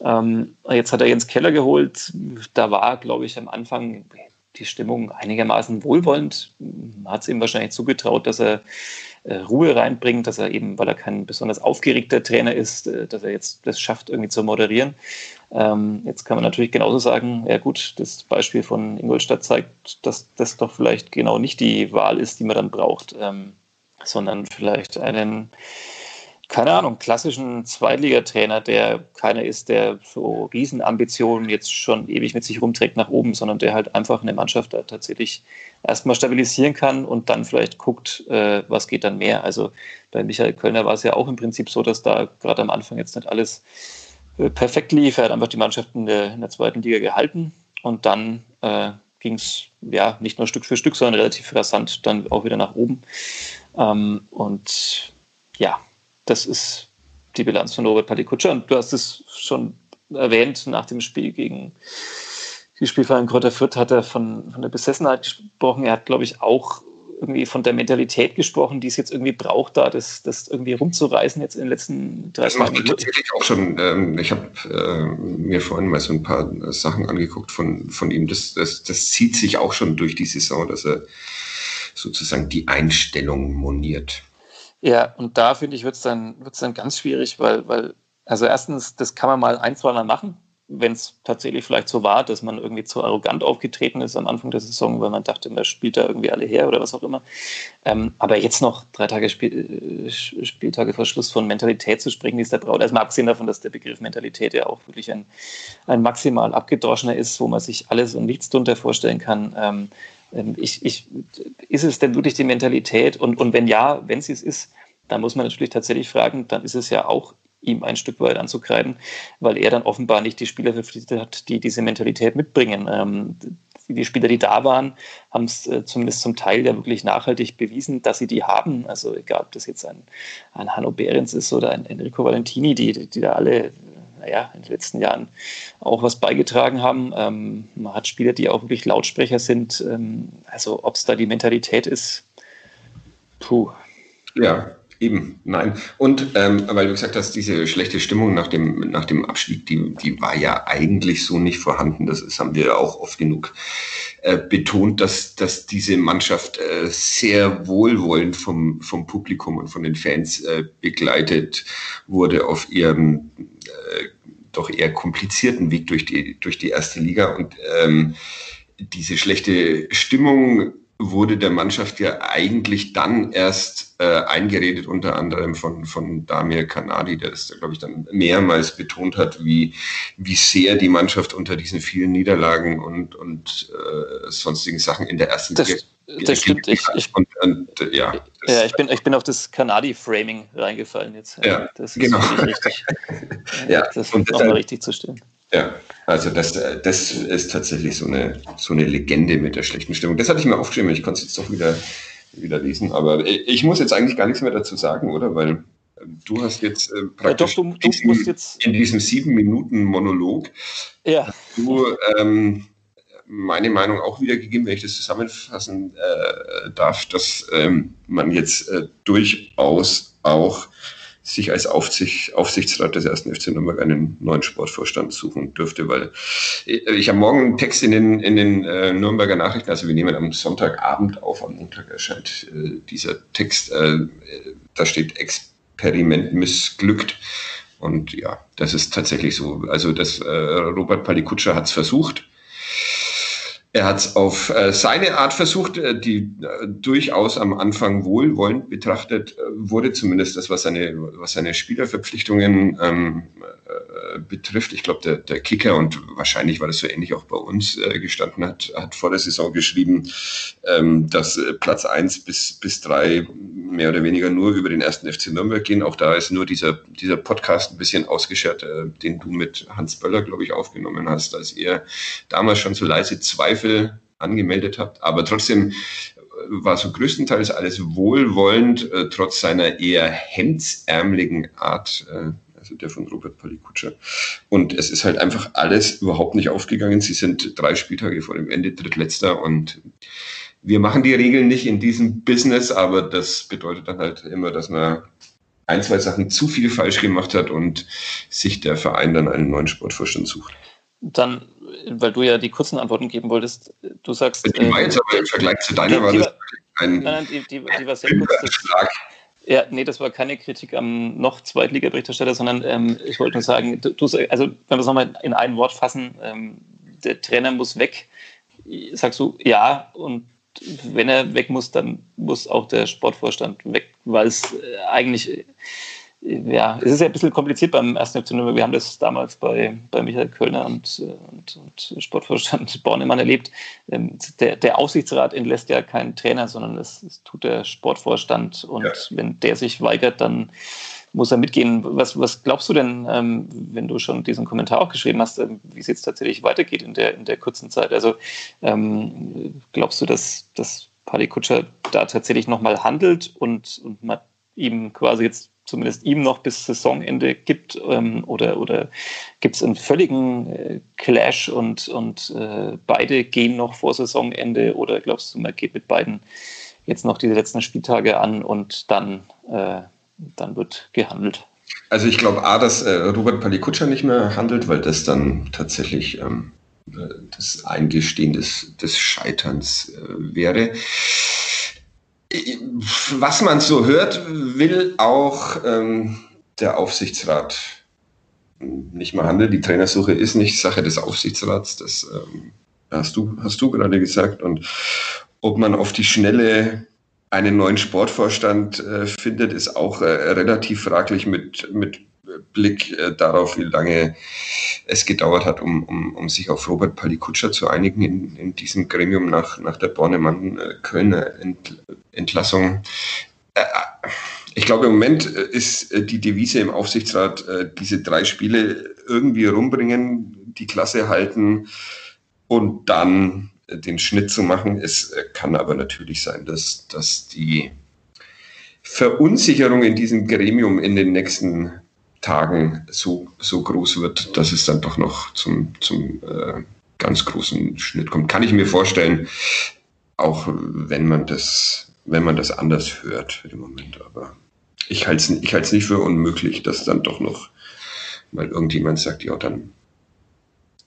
Ähm, jetzt hat er Jens Keller geholt. Da war, glaube ich, am Anfang die Stimmung einigermaßen wohlwollend. Man hat es ihm wahrscheinlich zugetraut, dass er äh, Ruhe reinbringt, dass er eben, weil er kein besonders aufgeregter Trainer ist, äh, dass er jetzt das schafft, irgendwie zu moderieren. Ähm, jetzt kann man natürlich genauso sagen, ja gut, das Beispiel von Ingolstadt zeigt, dass das doch vielleicht genau nicht die Wahl ist, die man dann braucht, ähm, sondern vielleicht einen keine Ahnung, klassischen Zweitligatrainer, der keiner ist, der so Riesenambitionen jetzt schon ewig mit sich rumträgt nach oben, sondern der halt einfach eine Mannschaft da tatsächlich erstmal stabilisieren kann und dann vielleicht guckt, äh, was geht dann mehr. Also bei Michael Kölner war es ja auch im Prinzip so, dass da gerade am Anfang jetzt nicht alles perfekt lief. Er hat einfach die Mannschaft in der, in der zweiten Liga gehalten und dann äh, ging es ja nicht nur Stück für Stück, sondern relativ rasant dann auch wieder nach oben. Ähm, und ja, das ist die Bilanz von Robert Palikutscher. Und du hast es schon erwähnt, nach dem Spiel gegen die Spielverein Kräuter Fürth hat er von, von der Besessenheit gesprochen. Er hat, glaube ich, auch irgendwie von der Mentalität gesprochen, die es jetzt irgendwie braucht, da das, das irgendwie rumzureißen jetzt in den letzten drei Tagen. Das tatsächlich auch schon. Ähm, ich habe äh, mir vorhin mal so ein paar Sachen angeguckt von, von ihm. Das, das, das zieht sich auch schon durch die Saison, dass er sozusagen die Einstellung moniert. Ja, und da finde ich, wird es dann, wird's dann ganz schwierig, weil, weil, also erstens, das kann man mal ein, zwei Mal machen, wenn es tatsächlich vielleicht so war, dass man irgendwie zu arrogant aufgetreten ist am Anfang der Saison, weil man dachte, man spielt da irgendwie alle her oder was auch immer. Ähm, aber jetzt noch drei Tage Spiel, äh, Spieltage vor Schluss von Mentalität zu sprechen, die es da braucht. Erstmal abgesehen davon, dass der Begriff Mentalität ja auch wirklich ein, ein maximal abgedroschener ist, wo man sich alles und nichts drunter vorstellen kann. Ähm, ähm ich, ich, ist es denn wirklich die Mentalität? Und, und wenn ja, wenn sie es ist, dann muss man natürlich tatsächlich fragen, dann ist es ja auch ihm ein Stück weit anzukreiden, weil er dann offenbar nicht die Spieler verpflichtet hat, die diese Mentalität mitbringen. Ähm, die Spieler, die da waren, haben es äh, zumindest zum Teil ja wirklich nachhaltig bewiesen, dass sie die haben. Also egal, ob das jetzt ein, ein Hanno Behrens ist oder ein Enrico Valentini, die, die da alle naja, in den letzten Jahren auch was beigetragen haben. Ähm, man hat Spieler, die auch wirklich Lautsprecher sind. Ähm, also ob es da die Mentalität ist, puh. Ja, Eben, nein. Und ähm, weil du gesagt hast, diese schlechte Stimmung nach dem, nach dem Abstieg, die, die war ja eigentlich so nicht vorhanden. Das, ist, haben wir auch oft genug äh, betont, dass, dass diese Mannschaft äh, sehr wohlwollend vom, vom Publikum und von den Fans äh, begleitet wurde auf ihrem äh, doch eher komplizierten Weg durch die, durch die erste Liga. Und ähm, diese schlechte Stimmung wurde der Mannschaft ja eigentlich dann erst äh, eingeredet, unter anderem von, von Damir Kanadi, der das, glaube ich, dann mehrmals betont hat, wie, wie sehr die Mannschaft unter diesen vielen Niederlagen und, und äh, sonstigen Sachen in der ersten das, Liga das stimmt. Ich, ich, und, und, ja, ja, ich, bin, ich bin auf das Kanadi-Framing reingefallen jetzt. Ja, das ist genau. richtig. ja, das und nochmal richtig zu stellen. Ja, also das, äh, das ist tatsächlich so eine, so eine Legende mit der schlechten Stimmung. Das hatte ich mir aufgeschrieben, ich konnte es jetzt doch wieder, wieder lesen. Aber ich muss jetzt eigentlich gar nichts mehr dazu sagen, oder? Weil äh, du hast jetzt äh, praktisch ja, doch, du, du diesen, jetzt in diesem sieben Minuten Monolog ja. du ähm, meine Meinung auch wiedergegeben, wenn ich das zusammenfassen äh, darf, dass ähm, man jetzt äh, durchaus auch sich als Aufsicht, Aufsichtsrat des ersten FC Nürnberg einen neuen Sportvorstand suchen dürfte, weil ich habe morgen einen Text in den, in den äh, Nürnberger Nachrichten, also wir nehmen am Sonntagabend auf, am Montag erscheint äh, dieser Text, äh, da steht Experiment missglückt. Und ja, das ist tatsächlich so. Also das äh, Robert Palikutscher hat es versucht. Er hat es auf äh, seine Art versucht, äh, die äh, durchaus am Anfang wohlwollend betrachtet wurde, zumindest das, was seine, was seine Spielerverpflichtungen ähm, äh, betrifft. Ich glaube, der, der Kicker, und wahrscheinlich war das so ähnlich auch bei uns gestanden hat, hat vor der Saison geschrieben, ähm, dass Platz eins bis, bis drei mehr oder weniger nur über den ersten FC Nürnberg gehen. Auch da ist nur dieser, dieser Podcast ein bisschen ausgeschert, den du mit Hans Böller, glaube ich, aufgenommen hast, als er damals schon so leise Zweifel Zweifel angemeldet habt. Aber trotzdem war so größtenteils alles wohlwollend, äh, trotz seiner eher hemdsärmeligen Art, äh, also der von Robert Palikutscher. Und es ist halt einfach alles überhaupt nicht aufgegangen. Sie sind drei Spieltage vor dem Ende drittletzter und wir machen die Regeln nicht in diesem Business, aber das bedeutet dann halt immer, dass man ein, zwei Sachen zu viel falsch gemacht hat und sich der Verein dann einen neuen Sportvorstand sucht. Dann weil du ja die kurzen Antworten geben wolltest, du sagst. Die war jetzt aber im Vergleich zu deiner die, war das ein. Nein, nein, die, die, die war sehr kurz. Ja, nee, das war keine Kritik am noch Zweitliga-Berichterstatter, sondern ähm, ich wollte nur sagen, du, also wenn wir es nochmal in ein Wort fassen, ähm, der Trainer muss weg. Sagst du ja und wenn er weg muss, dann muss auch der Sportvorstand weg, weil es äh, eigentlich ja, es ist ja ein bisschen kompliziert beim ersten FC Nürnberg. Wir haben das damals bei, bei Michael Kölner und, und, und Sportvorstand Bornemann erlebt. Ähm, der, der, Aufsichtsrat entlässt ja keinen Trainer, sondern es, es tut der Sportvorstand. Und ja. wenn der sich weigert, dann muss er mitgehen. Was, was glaubst du denn, ähm, wenn du schon diesen Kommentar auch geschrieben hast, ähm, wie es jetzt tatsächlich weitergeht in der, in der kurzen Zeit? Also glaubst du, dass, dass Paddy Kutscher da tatsächlich nochmal handelt und, und man ihm quasi jetzt zumindest ihm noch bis Saisonende gibt? Ähm, oder oder gibt es einen völligen äh, Clash und, und äh, beide gehen noch vor Saisonende? Oder glaubst du, man geht mit beiden jetzt noch diese letzten Spieltage an und dann, äh, dann wird gehandelt? Also ich glaube A, dass äh, Robert Palikutscher nicht mehr handelt, weil das dann tatsächlich ähm, äh, das Eingestehen des, des Scheiterns äh, wäre was man so hört, will auch ähm, der Aufsichtsrat nicht mehr handeln. Die Trainersuche ist nicht Sache des Aufsichtsrats, das ähm, hast, du, hast du gerade gesagt. Und ob man auf die Schnelle einen neuen Sportvorstand äh, findet, ist auch äh, relativ fraglich mit, mit Blick äh, darauf, wie lange es gedauert hat, um, um, um sich auf Robert Palikutscher zu einigen in, in diesem Gremium nach, nach der Bornemann-Kölner Ent, Entlassung. Äh, ich glaube, im Moment ist äh, die Devise im Aufsichtsrat, äh, diese drei Spiele irgendwie rumbringen, die Klasse halten und dann den Schnitt zu machen. Es kann aber natürlich sein, dass, dass die Verunsicherung in diesem Gremium in den nächsten Tagen so, so groß wird, dass es dann doch noch zum, zum äh, ganz großen Schnitt kommt. Kann ich mir vorstellen, auch wenn man das, wenn man das anders hört im Moment. Aber ich halte es ich nicht für unmöglich, dass dann doch noch mal irgendjemand sagt, ja, dann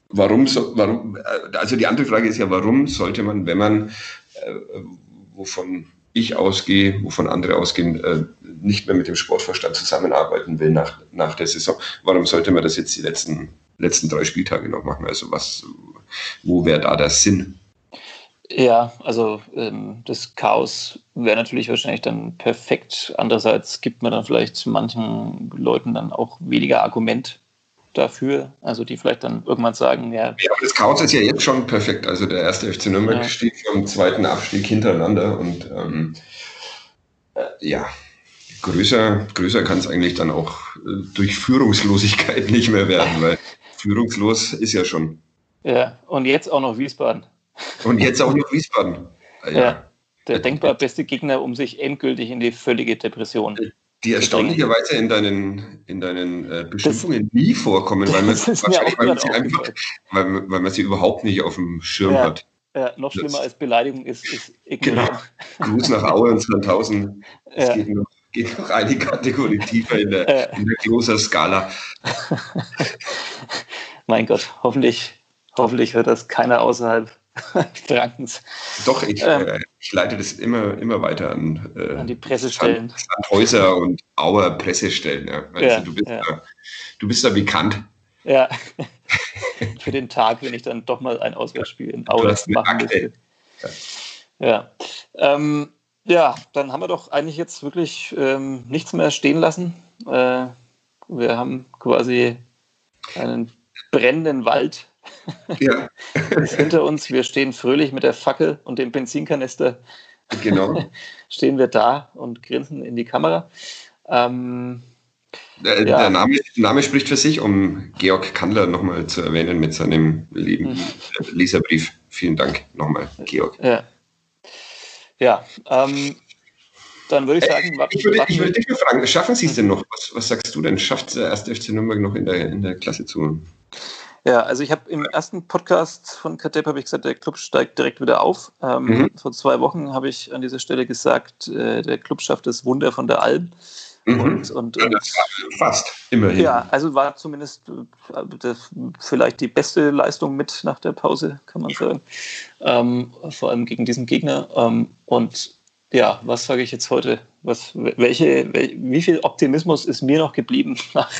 warum so, warum, äh, also die andere Frage ist ja, warum sollte man, wenn man, äh, wovon ich ausgehe, wovon andere ausgehen, äh, nicht mehr mit dem Sportverstand zusammenarbeiten will nach, nach der Saison. Warum sollte man das jetzt die letzten, letzten drei Spieltage noch machen? Also was, wo wäre da der Sinn? Ja, also ähm, das Chaos wäre natürlich wahrscheinlich dann perfekt. Andererseits gibt man dann vielleicht manchen Leuten dann auch weniger Argument dafür, also die vielleicht dann irgendwann sagen, ja. Ja, das Chaos ist ja jetzt schon perfekt. Also der erste FC Nürnberg ja. steht vom zweiten Abstieg hintereinander und ähm, äh, ja, größer, größer kann es eigentlich dann auch äh, durch Führungslosigkeit nicht mehr werden, weil führungslos ist ja schon. Ja, und jetzt auch noch Wiesbaden. Und jetzt auch noch Wiesbaden. Ja. ja der denkbar beste Gegner, um sich endgültig in die völlige Depression die erstaunlicherweise in deinen, in deinen äh, Beschimpfungen nie vorkommen, weil man, wahrscheinlich, weil man sie einfach, weil, weil, man sie überhaupt nicht auf dem Schirm ja, hat. Ja, noch schlimmer das, als Beleidigung ist, ist Genau. Gruß nach Aue und Sandhausen. Es ja. geht, noch, geht noch eine Kategorie tiefer in der, ja. in der großen Skala. mein Gott, hoffentlich, hoffentlich hört das keiner außerhalb Frankens. Doch, ich, ähm, äh, ich, leite das immer, immer weiter an, äh, an die Pressestellen. Sandhäuser und Auer Pressestellen. Ja. Also ja, du, bist ja. da, du bist da bekannt. Ja, für den Tag, wenn ich dann doch mal ein Auswärtsspiel in Auer machen ja. Ähm, ja, dann haben wir doch eigentlich jetzt wirklich ähm, nichts mehr stehen lassen. Äh, wir haben quasi einen brennenden Wald ja. ist hinter uns. Wir stehen fröhlich mit der Fackel und dem Benzinkanister. Genau. stehen wir da und grinsen in die Kamera. Ähm, der, ja. der Name, Name, spricht für sich, um Georg Kandler nochmal zu erwähnen mit seinem lieben mhm. Leserbrief. Vielen Dank nochmal, Georg. Ja, ja ähm, dann würde ich sagen, äh, ich würde, ich würde dich nur fragen, schaffen Sie es denn noch? Was, was sagst du denn? Schafft der erste FC Nürnberg noch in der, in der Klasse zu? Ja, also ich habe im ersten Podcast von Katep habe ich gesagt, der Club steigt direkt wieder auf. Ähm, mhm. Vor zwei Wochen habe ich an dieser Stelle gesagt, äh, der Club schafft das Wunder von der Alm. Mhm. Und, und, und, fast immerhin. Ja, also war zumindest äh, das, vielleicht die beste Leistung mit nach der Pause, kann man sagen. Ähm, vor allem gegen diesen Gegner. Ähm, und ja, was sage ich jetzt heute? Was, welche, wie viel Optimismus ist mir noch geblieben nach,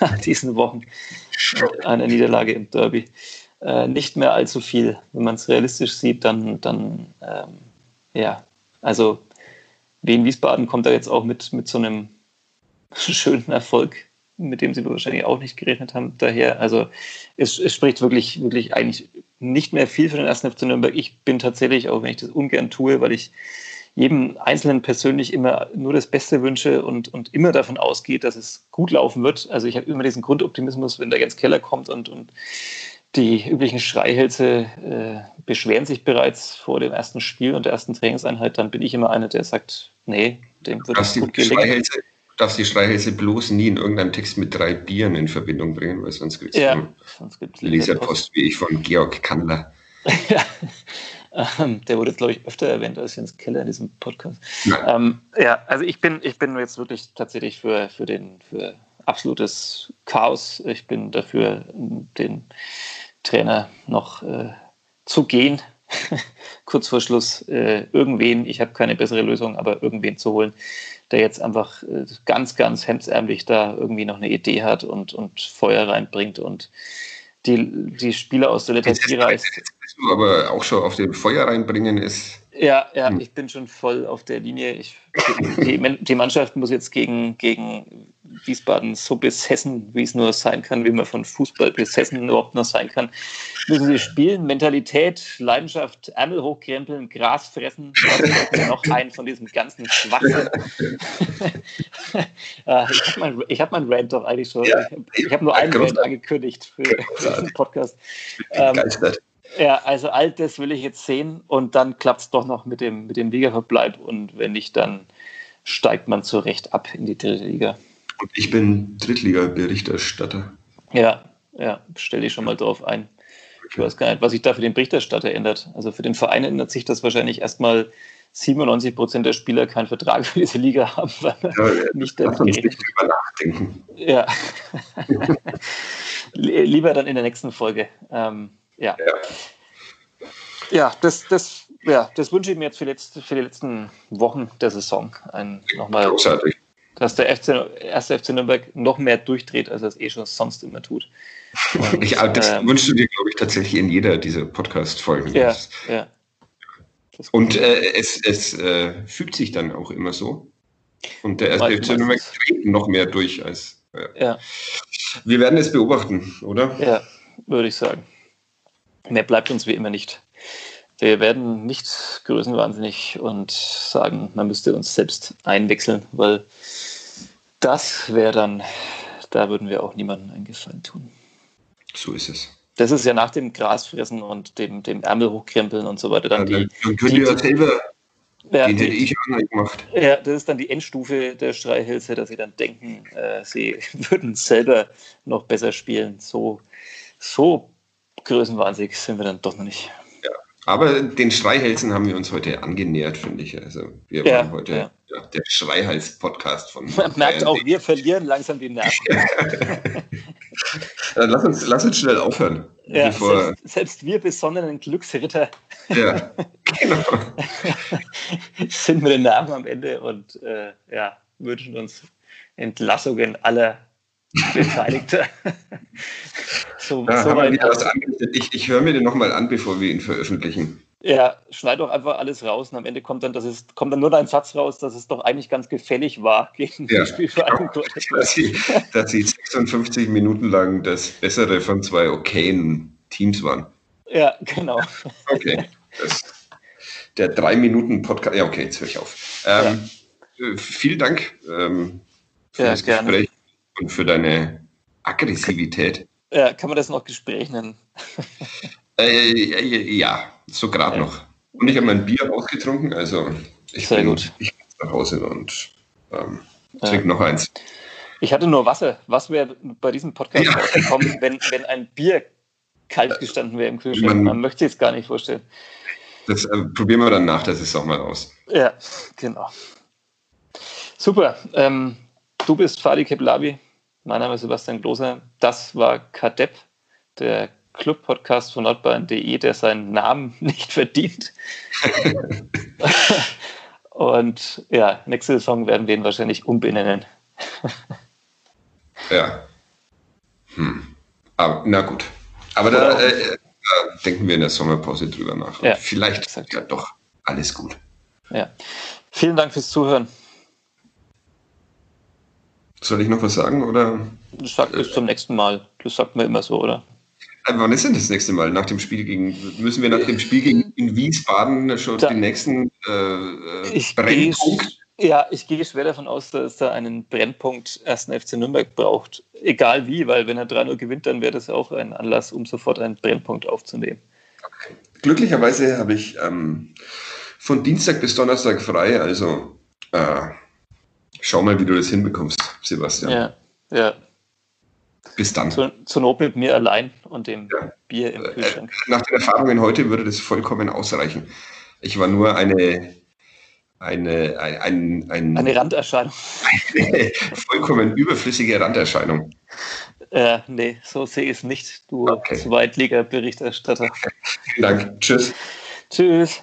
nach diesen Wochen einer Niederlage im Derby? Äh, nicht mehr allzu viel. Wenn man es realistisch sieht, dann, dann ähm, ja, also Wien Wiesbaden kommt da jetzt auch mit, mit so einem schönen Erfolg, mit dem sie wahrscheinlich auch nicht gerechnet haben. Daher, also es, es spricht wirklich, wirklich eigentlich nicht mehr viel für den ersten FC Nürnberg. Ich bin tatsächlich, auch wenn ich das ungern tue, weil ich jedem Einzelnen persönlich immer nur das Beste wünsche und, und immer davon ausgeht, dass es gut laufen wird. Also ich habe immer diesen Grundoptimismus, wenn der Jens Keller kommt und, und die üblichen Schreihälse äh, beschweren sich bereits vor dem ersten Spiel und der ersten Trainingseinheit, dann bin ich immer einer, der sagt, nee, dem wird es gut gelingen. Darfst die Schreihälse bloß nie in irgendeinem Text mit drei Bieren in Verbindung bringen, weil sonst gibt es ja, Leserpost wie ich von Georg Kandler. ja, ähm, der wurde, glaube ich, öfter erwähnt als Jens Keller in diesem Podcast. Ähm, ja, also ich bin, ich bin jetzt wirklich tatsächlich für, für, den, für absolutes Chaos. Ich bin dafür, den Trainer noch äh, zu gehen, kurz vor Schluss, äh, irgendwen, ich habe keine bessere Lösung, aber irgendwen zu holen, der jetzt einfach äh, ganz, ganz hemdsärmlich da irgendwie noch eine Idee hat und, und Feuer reinbringt und die, die Spieler aus der Lethargie reißt. Aber auch schon auf dem Feuer reinbringen ist ja, ja, hm. ich bin schon voll auf der Linie. Ich, die, die, Mannschaft muss jetzt gegen, gegen Wiesbaden so besessen, wie es nur sein kann, wie man von Fußball besessen überhaupt noch sein kann. Müssen sie spielen, Mentalität, Leidenschaft, Ärmel hochkrempeln, Gras fressen, noch einen von diesem ganzen Schwachsinn. Ah, ich habe mein, hab mein Rant doch eigentlich schon. Ja, ich habe nur einen Rant angekündigt für, für diesen Podcast. Ähm, ja, also all das will ich jetzt sehen und dann klappt es doch noch mit dem, mit dem Ligaverbleib und wenn nicht, dann steigt man zu Recht ab in die dritte Liga. Und ich bin Drittliga-Berichterstatter. Ja, ja, stell dich schon mal drauf ein. Ich weiß gar nicht, was sich da für den Berichterstatter ändert. Also für den Verein ändert sich das wahrscheinlich erstmal 97 Prozent der Spieler keinen Vertrag für diese Liga haben, weil ja, nicht damit nicht drüber nachdenken. Ja. Lieber dann in der nächsten Folge. Ähm, ja. ja. Ja, das, das, ja, das wünsche ich mir jetzt für, letzte, für die letzten Wochen der Saison. Ein, nochmal, Großartig. Dass der FC, erste FC Nürnberg noch mehr durchdreht, als er es eh schon sonst immer tut. Und, ich, das ähm, wünschst du dir, glaube ich, tatsächlich in jeder dieser Podcast-Folgen. Ja, ja. Und äh, es, es äh, fügt sich dann auch immer so. Und der erste FC Nürnberg dreht noch mehr durch als. Äh, ja. Wir werden es beobachten, oder? Ja, würde ich sagen. Mehr bleibt uns wie immer nicht. Wir werden nicht größenwahnsinnig und sagen, man müsste uns selbst einwechseln, weil das wäre dann, da würden wir auch niemandem einen Gefallen tun. So ist es. Das ist ja nach dem Grasfressen und dem, dem Ärmel hochkrempeln und so weiter dann ja, die. Dann könnt ihr ja selber. Ja, den hätte ich auch nicht gemacht. Ja, das ist dann die Endstufe der Streihälse, dass sie dann denken, äh, sie würden selber noch besser spielen. So, so größenwahnsinnig sind wir dann doch noch nicht. Ja, aber den Schreihälsen haben wir uns heute angenähert, finde ich. Also wir ja, waren heute ja. Ja, der Schreihals-Podcast von. Man merkt auch, wir verlieren langsam die Nerven. dann lass uns, lass uns schnell aufhören. Ja, selbst, selbst, wir besonnenen Glücksritter ja, genau. sind mit den Nerven am Ende und äh, ja, wünschen uns Entlassungen aller Beteiligter. so, ja, so ich, ich höre mir den nochmal an, bevor wir ihn veröffentlichen. Ja, schneid doch einfach alles raus und am Ende kommt dann, das ist, kommt dann nur dein Satz raus, dass es doch eigentlich ganz gefällig war gegen ja, die Spielvereinigung genau. dass, sie, dass sie 56 Minuten lang das Bessere von zwei okayen Teams waren. Ja, genau. Okay. Das, der drei Minuten Podcast. Ja, okay, jetzt höre ich auf. Ähm, ja. Äh, vielen Dank ähm, für ja, das gerne. Gespräch und für deine Aggressivität. Ja, kann man das noch Gespräch nennen? äh, ja, so gerade ja. noch. Und ich habe mein Bier ausgetrunken, also ich Sehr bin, gut. ich nach Hause und ähm, trinke ja. noch eins. Ich hatte nur Wasser. Was wäre bei diesem Podcast ja. rausgekommen, wenn, wenn ein Bier kalt gestanden wäre im Kühlschrank? Man, Man möchte es gar nicht vorstellen. Das äh, probieren wir dann nach der Saison mal aus. Ja, genau. Super. Ähm, du bist Fadi Keblavi. Mein Name ist Sebastian Gloser. Das war Kadepp, der Club-Podcast von nordbayern.de, der seinen Namen nicht verdient. Und ja, nächste Saison werden wir ihn wahrscheinlich umbenennen. ja. Hm. Aber, na gut. Aber da, äh, da, denken wir in der Sommerpause drüber nach. Ja, vielleicht exakt. ja doch alles gut. Ja. Vielen Dank fürs Zuhören. Soll ich noch was sagen oder? Sag bis zum nächsten Mal. Das sagt man immer so, oder? Äh, wann ist denn das nächste Mal? Nach dem Spiel gegen, müssen wir nach dem Spiel gegen in Wiesbaden schon da, den nächsten äh, Brennpunkt? Geh, ja, ich gehe schwer davon aus, dass er einen Brennpunkt ersten FC Nürnberg braucht. Egal wie, weil wenn er 3-0 gewinnt, dann wäre das auch ein Anlass, um sofort einen Brennpunkt aufzunehmen. Okay. Glücklicherweise habe ich ähm, von Dienstag bis Donnerstag frei, also äh, schau mal, wie du das hinbekommst, Sebastian. Ja, ja. Bis dann. Zur, zur Not mit mir allein und dem ja. Bier im äh, Kühlschrank. Nach den Erfahrungen heute würde das vollkommen ausreichen. Ich war nur eine, eine, ein, ein, eine Randerscheinung. Eine vollkommen überflüssige Randerscheinung. Äh, nee, so sehe ich es nicht, du okay. Zweitliga-Berichterstatter. Vielen Dank. Tschüss. Tschüss.